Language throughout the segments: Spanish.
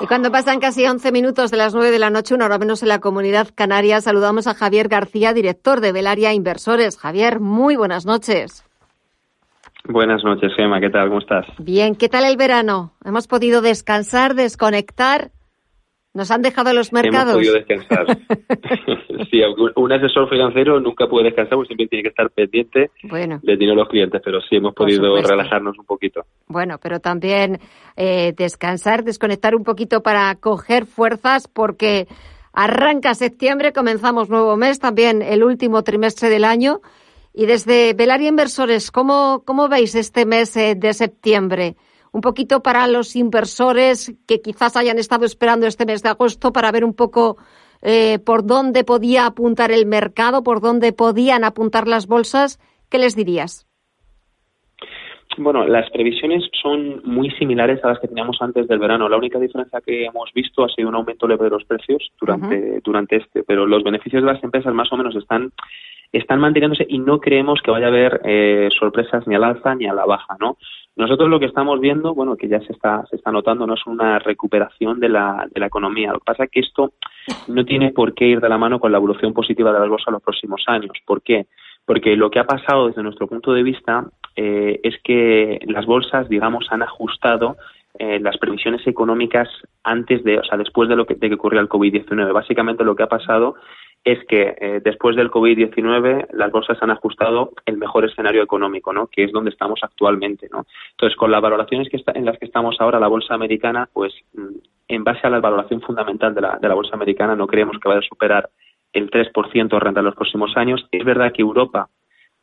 Y cuando pasan casi 11 minutos de las 9 de la noche, una hora menos en la comunidad canaria, saludamos a Javier García, director de Velaria Inversores. Javier, muy buenas noches. Buenas noches, Gemma. ¿Qué tal? ¿Cómo estás? Bien. ¿Qué tal el verano? ¿Hemos podido descansar, desconectar? ¿Nos han dejado los mercados? Hemos podido descansar. sí, un asesor financiero nunca puede descansar, porque siempre tiene que estar pendiente bueno. del dinero de los clientes, pero sí hemos podido relajarnos un poquito. Bueno, pero también eh, descansar, desconectar un poquito para coger fuerzas, porque arranca septiembre, comenzamos nuevo mes, también el último trimestre del año. Y desde Velaria Inversores, ¿cómo, cómo veis este mes eh, de septiembre? Un poquito para los inversores que quizás hayan estado esperando este mes de agosto para ver un poco eh, por dónde podía apuntar el mercado, por dónde podían apuntar las bolsas, ¿qué les dirías? Bueno, las previsiones son muy similares a las que teníamos antes del verano. La única diferencia que hemos visto ha sido un aumento leve de los precios durante, durante este, pero los beneficios de las empresas más o menos están están manteniéndose y no creemos que vaya a haber eh, sorpresas ni al alza ni a la baja, ¿no? Nosotros lo que estamos viendo, bueno, que ya se está, se está notando, no es una recuperación de la, de la economía. Lo que pasa es que esto no tiene por qué ir de la mano con la evolución positiva de la bolsa en los próximos años. ¿Por qué? Porque lo que ha pasado desde nuestro punto de vista eh, es que las bolsas, digamos, han ajustado eh, las previsiones económicas antes de, o sea, después de lo que, de ocurrió el COVID-19. Básicamente lo que ha pasado es que eh, después del COVID-19 las bolsas han ajustado el mejor escenario económico, ¿no? que es donde estamos actualmente. ¿no? Entonces, con las valoraciones que está, en las que estamos ahora, la bolsa americana, pues mm, en base a la valoración fundamental de la, de la bolsa americana, no creemos que vaya a superar el 3% de renta en los próximos años. Es verdad que Europa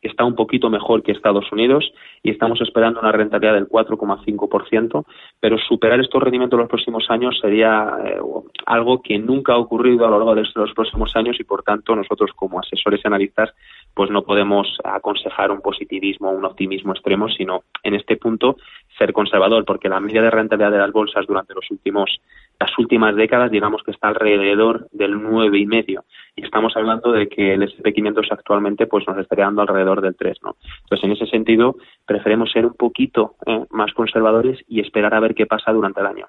está un poquito mejor que Estados Unidos y estamos esperando una rentabilidad del 4,5%, pero superar estos rendimientos en los próximos años sería eh, algo que nunca ha ocurrido a lo largo de los próximos años y, por tanto, nosotros como asesores y analistas pues no podemos aconsejar un positivismo, un optimismo extremo, sino en este punto ser conservador, porque la media de rentabilidad de las bolsas durante los últimos las últimas décadas, digamos que está alrededor del nueve y medio. Y estamos hablando de que el S&P 500 actualmente pues nos estaría dando alrededor del 3, ¿no? Entonces, en ese sentido, preferimos ser un poquito eh, más conservadores y esperar a ver qué pasa durante el año.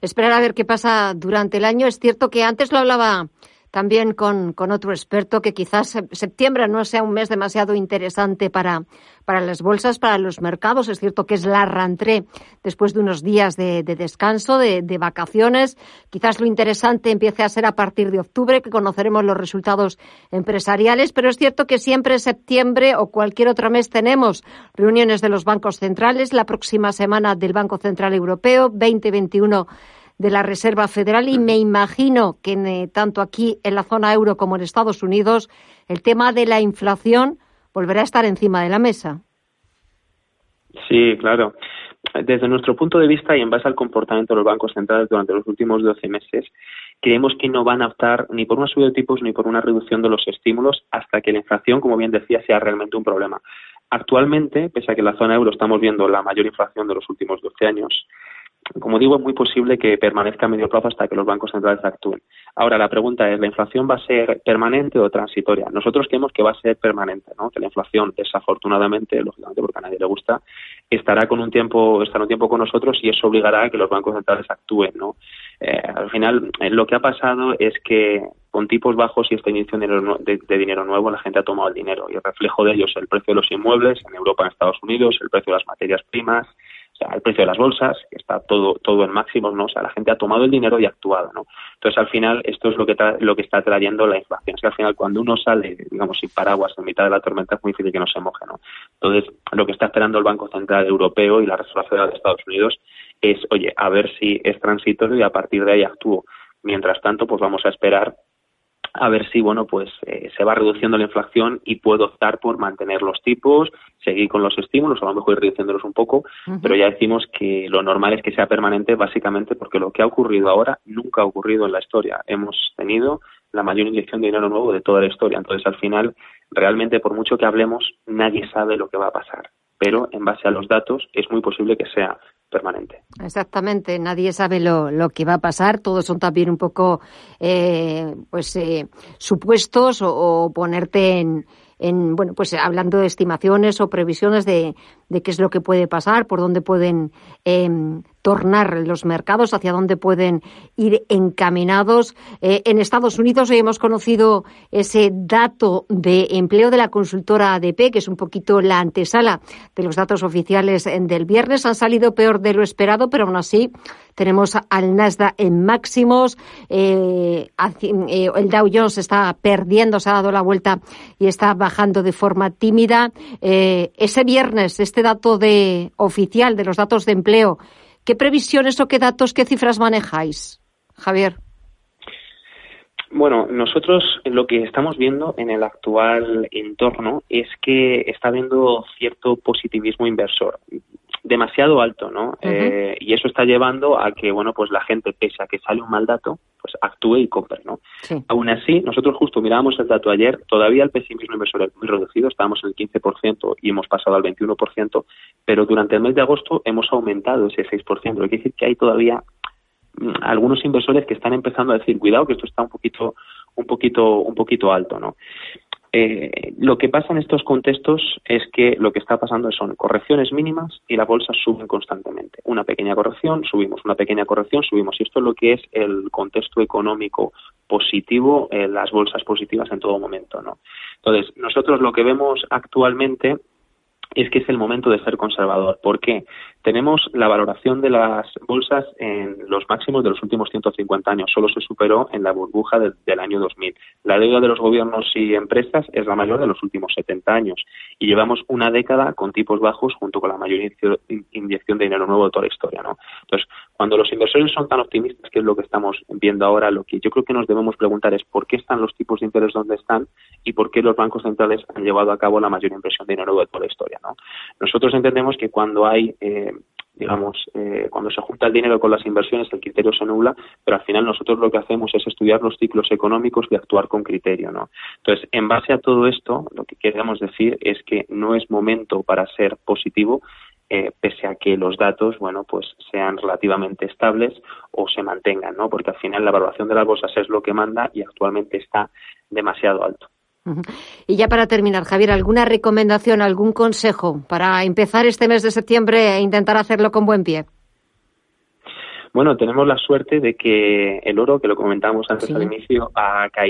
Esperar a ver qué pasa durante el año. Es cierto que antes lo hablaba también con, con, otro experto que quizás septiembre no sea un mes demasiado interesante para, para las bolsas, para los mercados. Es cierto que es la rentrée después de unos días de, descanso, de, de, vacaciones. Quizás lo interesante empiece a ser a partir de octubre, que conoceremos los resultados empresariales, pero es cierto que siempre septiembre o cualquier otro mes tenemos reuniones de los bancos centrales, la próxima semana del Banco Central Europeo, 2021 de la Reserva Federal y me imagino que eh, tanto aquí en la zona euro como en Estados Unidos el tema de la inflación volverá a estar encima de la mesa. Sí, claro. Desde nuestro punto de vista y en base al comportamiento de los bancos centrales durante los últimos 12 meses, creemos que no van a optar ni por una subida de tipos ni por una reducción de los estímulos hasta que la inflación, como bien decía, sea realmente un problema. Actualmente, pese a que en la zona euro estamos viendo la mayor inflación de los últimos 12 años, como digo, es muy posible que permanezca a medio plazo hasta que los bancos centrales actúen. Ahora, la pregunta es, ¿la inflación va a ser permanente o transitoria? Nosotros creemos que va a ser permanente, ¿no? Que la inflación, desafortunadamente, lógicamente porque a nadie le gusta, estará con un tiempo, estará un tiempo con nosotros y eso obligará a que los bancos centrales actúen, ¿no? Eh, al final, eh, lo que ha pasado es que con tipos bajos y esta inyección de, de, dinero nuevo, la gente ha tomado el dinero y el reflejo de ello es el precio de los inmuebles en Europa, en Estados Unidos, el precio de las materias primas, sea, el precio de las bolsas, que está todo, todo en máximos, ¿no? O sea, la gente ha tomado el dinero y ha actuado, ¿no? Entonces, al final, esto es lo que, lo que está trayendo la inflación. Es que al final, cuando uno sale, digamos, sin paraguas en mitad de la tormenta, es muy difícil que no se moje, ¿no? Entonces, lo que está esperando el Banco Central Europeo y la Reserva Federal de Estados Unidos es, oye, a ver si es transitorio y a partir de ahí actúo. Mientras tanto, pues vamos a esperar a ver si bueno pues eh, se va reduciendo la inflación y puedo optar por mantener los tipos, seguir con los estímulos, a lo mejor ir reduciéndolos un poco, pero ya decimos que lo normal es que sea permanente básicamente porque lo que ha ocurrido ahora nunca ha ocurrido en la historia. Hemos tenido la mayor inyección de dinero nuevo de toda la historia, entonces al final realmente por mucho que hablemos nadie sabe lo que va a pasar, pero en base a los datos es muy posible que sea permanente. Exactamente, nadie sabe lo, lo, que va a pasar, todos son también un poco eh, pues eh, supuestos o, ponerte en, en, bueno, pues hablando de estimaciones o previsiones de, de qué es lo que puede pasar, por dónde pueden em, tornar los mercados, hacia dónde pueden ir encaminados. Eh, en Estados Unidos hoy hemos conocido ese dato de empleo de la consultora ADP, que es un poquito la antesala de los datos oficiales del viernes. Han salido peor de lo esperado, pero aún así tenemos al Nasdaq en máximos. Eh, eh, el Dow Jones está perdiendo, se ha dado la vuelta y está bajando de forma tímida. ese viernes, este dato de oficial de los datos de empleo ¿Qué previsiones o qué datos, qué cifras manejáis, Javier? Bueno, nosotros lo que estamos viendo en el actual entorno es que está habiendo cierto positivismo inversor demasiado alto, ¿no? Eh, y eso está llevando a que, bueno, pues la gente, pese a que sale un mal dato, pues actúe y compre, ¿no? Aún así, nosotros justo mirábamos el dato ayer, todavía el pesimismo inversor es muy reducido, estábamos en el 15% y hemos pasado al 21%, pero durante el mes de agosto hemos aumentado ese 6%, lo que quiere decir que hay todavía mm, algunos inversores que están empezando a decir, cuidado que esto está un poquito un poquito un poquito alto, ¿no? Eh, lo que pasa en estos contextos es que lo que está pasando son correcciones mínimas y las bolsas suben constantemente. Una pequeña corrección, subimos, una pequeña corrección, subimos. Y esto es lo que es el contexto económico positivo, eh, las bolsas positivas en todo momento. ¿no? Entonces, nosotros lo que vemos actualmente es que es el momento de ser conservador. ¿Por qué? Tenemos la valoración de las bolsas en los máximos de los últimos 150 años. Solo se superó en la burbuja del año 2000. La deuda de los gobiernos y empresas es la mayor de los últimos 70 años. Y llevamos una década con tipos bajos junto con la mayor inyección de dinero nuevo de toda la historia. ¿no? Entonces, cuando los inversores son tan optimistas, que es lo que estamos viendo ahora, lo que yo creo que nos debemos preguntar es por qué están los tipos de interés donde están y por qué los bancos centrales han llevado a cabo la mayor inversión de dinero nuevo de toda la historia. ¿No? Nosotros entendemos que cuando hay eh, digamos, eh, cuando se junta el dinero con las inversiones, el criterio se nubla, pero al final nosotros lo que hacemos es estudiar los ciclos económicos y actuar con criterio, ¿no? Entonces, en base a todo esto, lo que queremos decir es que no es momento para ser positivo, eh, pese a que los datos, bueno, pues sean relativamente estables o se mantengan, ¿no? Porque al final la evaluación de las bolsas es lo que manda y actualmente está demasiado alto. Y ya para terminar, Javier, ¿alguna recomendación, algún consejo para empezar este mes de septiembre e intentar hacerlo con buen pie? Bueno, tenemos la suerte de que el oro, que lo comentamos antes al inicio, ha caído